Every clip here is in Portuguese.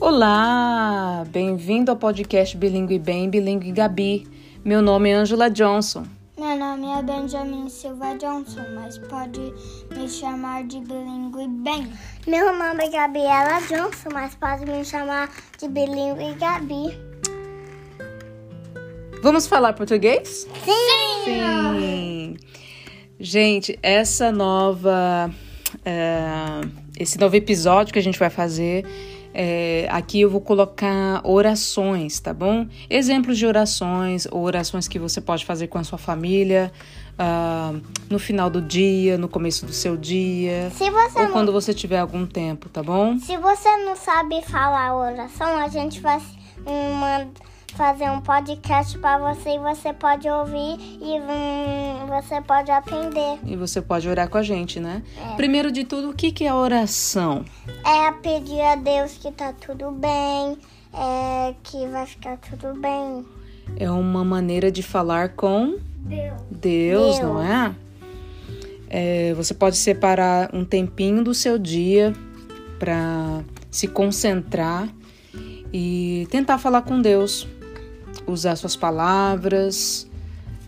Olá, bem-vindo ao podcast Bilingue Bem, Bilingue Gabi. Meu nome é Angela Johnson. Meu nome é Benjamin Silva Johnson, mas pode me chamar de Bilingue Bem. Meu nome é Gabriela Johnson, mas pode me chamar de Bilingue Gabi. Vamos falar português? Sim! Sim! Gente, essa nova. é, esse novo episódio que a gente vai fazer. É, aqui eu vou colocar orações, tá bom? Exemplos de orações, ou orações que você pode fazer com a sua família, ah, no final do dia, no começo do seu dia, Se você, ou não, quando você tiver algum tempo, tá bom? se você não sabe falar oração, a gente vai mand- fazer um podcast para você e você pode ouvir e hum, você pode aprender. E você pode orar com a gente, né? É. Primeiro de tudo, o que, que é oração? É pedir a Deus que tá tudo bem, é, que vai ficar tudo bem. É uma maneira de falar com Deus. Deus, Deus. não é? É, Você pode separar um tempinho do seu dia para se concentrar e tentar falar com Deus, usar suas palavras.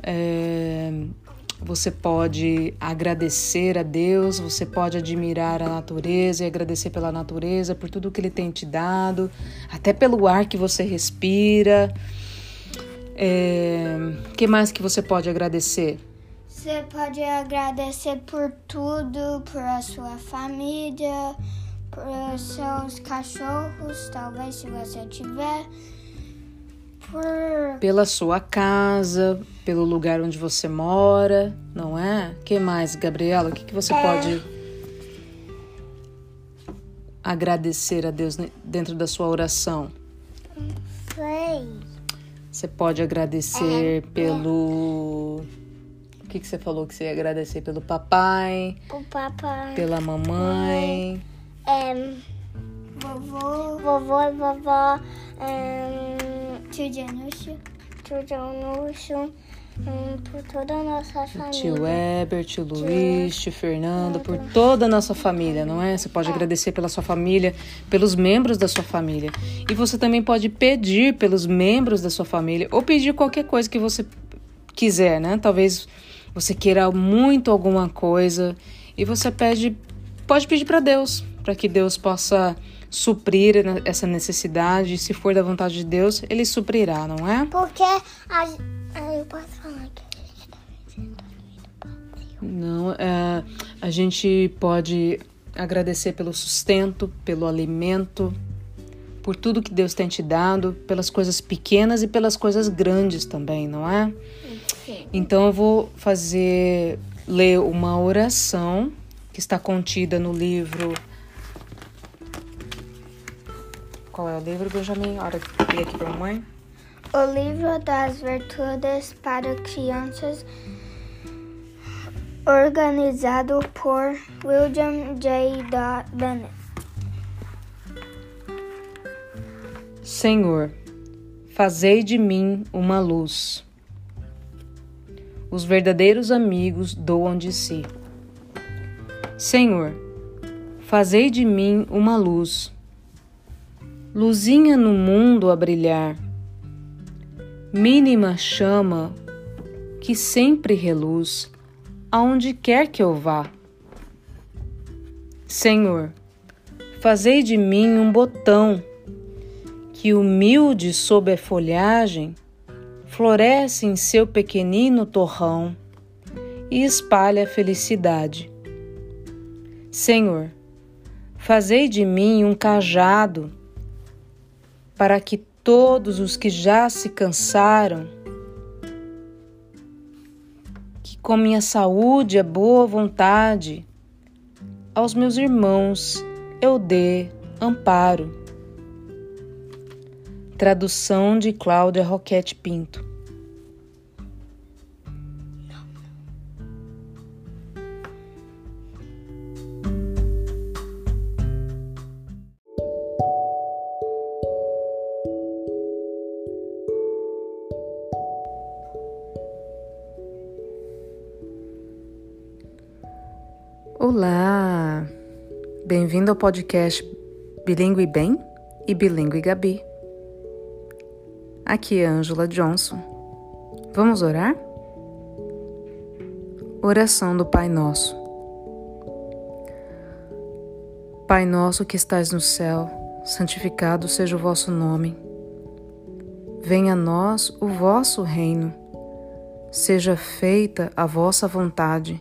é, Você pode agradecer a Deus, você pode admirar a natureza e agradecer pela natureza, por tudo que Ele tem te dado, até pelo ar que você respira. É, que mais que você pode agradecer? Você pode agradecer por tudo, por a sua família, por seus cachorros, talvez se você tiver, Pela sua casa, pelo lugar onde você mora, não é? que mais, Gabriela? O que, que você pode agradecer a Deus dentro da sua oração? Sei. Você pode agradecer pelo. O que, que você falou que você ia agradecer? Pelo papai, O papai, pela mamãe. é, vovô, vovô e vovó, é, tio Janúcio, tio Janúcio, hum, por toda a nossa Tio família. Weber, tio Luiz, tio Fernando, por toda a nossa família, não é? Você pode agradecer pela sua família, pelos membros da sua família. E você também pode pedir pelos membros da sua família, ou pedir qualquer coisa que você quiser, né? Talvez você queira muito alguma coisa e você pede, pode pedir para Deus, para que Deus possa suprir essa necessidade. Se for da vontade de Deus, Ele suprirá, não é? Porque a, eu posso falar que a gente tá vencendo Não, é, a gente pode agradecer pelo sustento, pelo alimento, por tudo que Deus tem te dado, pelas coisas pequenas e pelas coisas grandes também, não é? Sim. Então eu vou fazer ler uma oração que está contida no livro. Qual é o livro, Benjamin? A hora que eu li aqui para a mamãe. o livro das virtudes para crianças, organizado por William J. Bennett. Senhor, fazei de mim uma luz. Os verdadeiros amigos doam de si. Senhor, fazei de mim uma luz. Luzinha no mundo a brilhar. Mínima chama que sempre reluz aonde quer que eu vá. Senhor, fazei de mim um botão que humilde sob a folhagem, floresce em seu pequenino torrão e espalha a felicidade. Senhor, fazei de mim um cajado para que todos os que já se cansaram, que com minha saúde e boa vontade, aos meus irmãos eu dê amparo. Tradução de Cláudia Roquete Pinto. Olá! Bem-vindo ao podcast Bilingue Bem? e Bilingue Gabi. Aqui é Angela Johnson. Vamos orar? Oração do Pai Nosso. Pai nosso que estais no céu, santificado seja o vosso nome. Venha a nós o vosso reino. Seja feita a vossa vontade,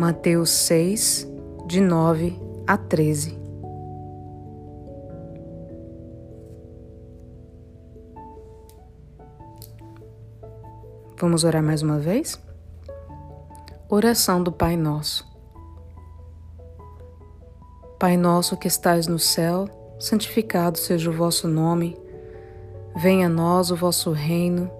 Mateus 6, de 9 a 13. Vamos orar mais uma vez? Oração do Pai Nosso. Pai nosso que estais no céu, santificado seja o vosso nome. Venha a nós o vosso reino.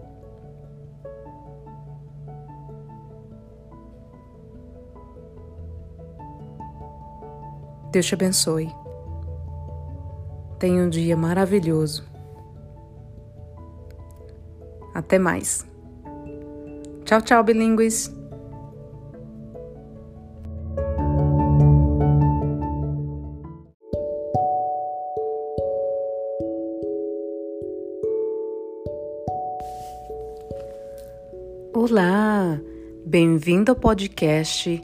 Deus te abençoe. Tenha um dia maravilhoso. Até mais. Tchau, tchau, bilíngues. Olá, bem-vindo ao podcast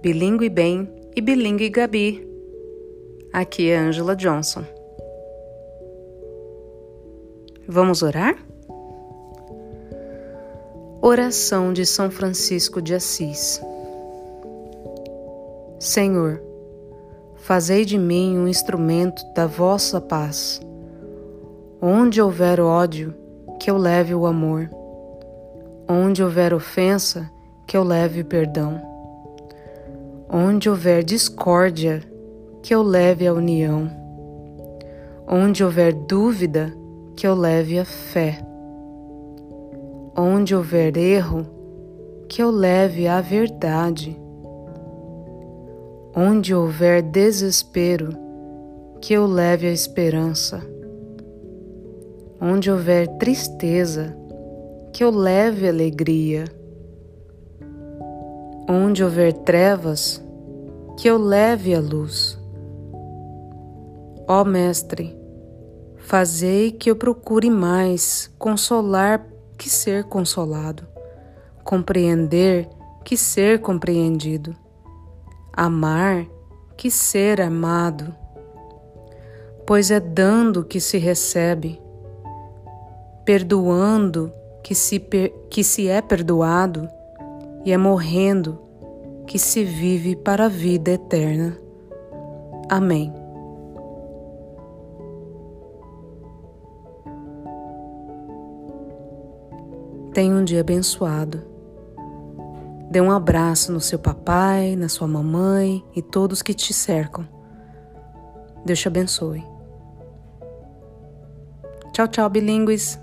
Bilingue Bem e Bilingue Gabi. Aqui é Angela Johnson. Vamos orar? Oração de São Francisco de Assis. Senhor, fazei de mim um instrumento da vossa paz. Onde houver ódio, que eu leve o amor. Onde houver ofensa, que eu leve o perdão. Onde houver discórdia, que eu leve a união. Onde houver dúvida, que eu leve a fé. Onde houver erro, que eu leve a verdade. Onde houver desespero, que eu leve a esperança. Onde houver tristeza, que eu leve alegria. Onde houver trevas, que eu leve a luz. Ó Mestre, Fazei que eu procure mais consolar que ser consolado, compreender que ser compreendido, amar que ser amado. Pois é dando que se recebe, perdoando que se, que se é perdoado, e é morrendo que se vive para a vida eterna. Amém. Tenha um dia abençoado. Dê um abraço no seu papai, na sua mamãe e todos que te cercam. Deus te abençoe. Tchau, tchau, bilíngues.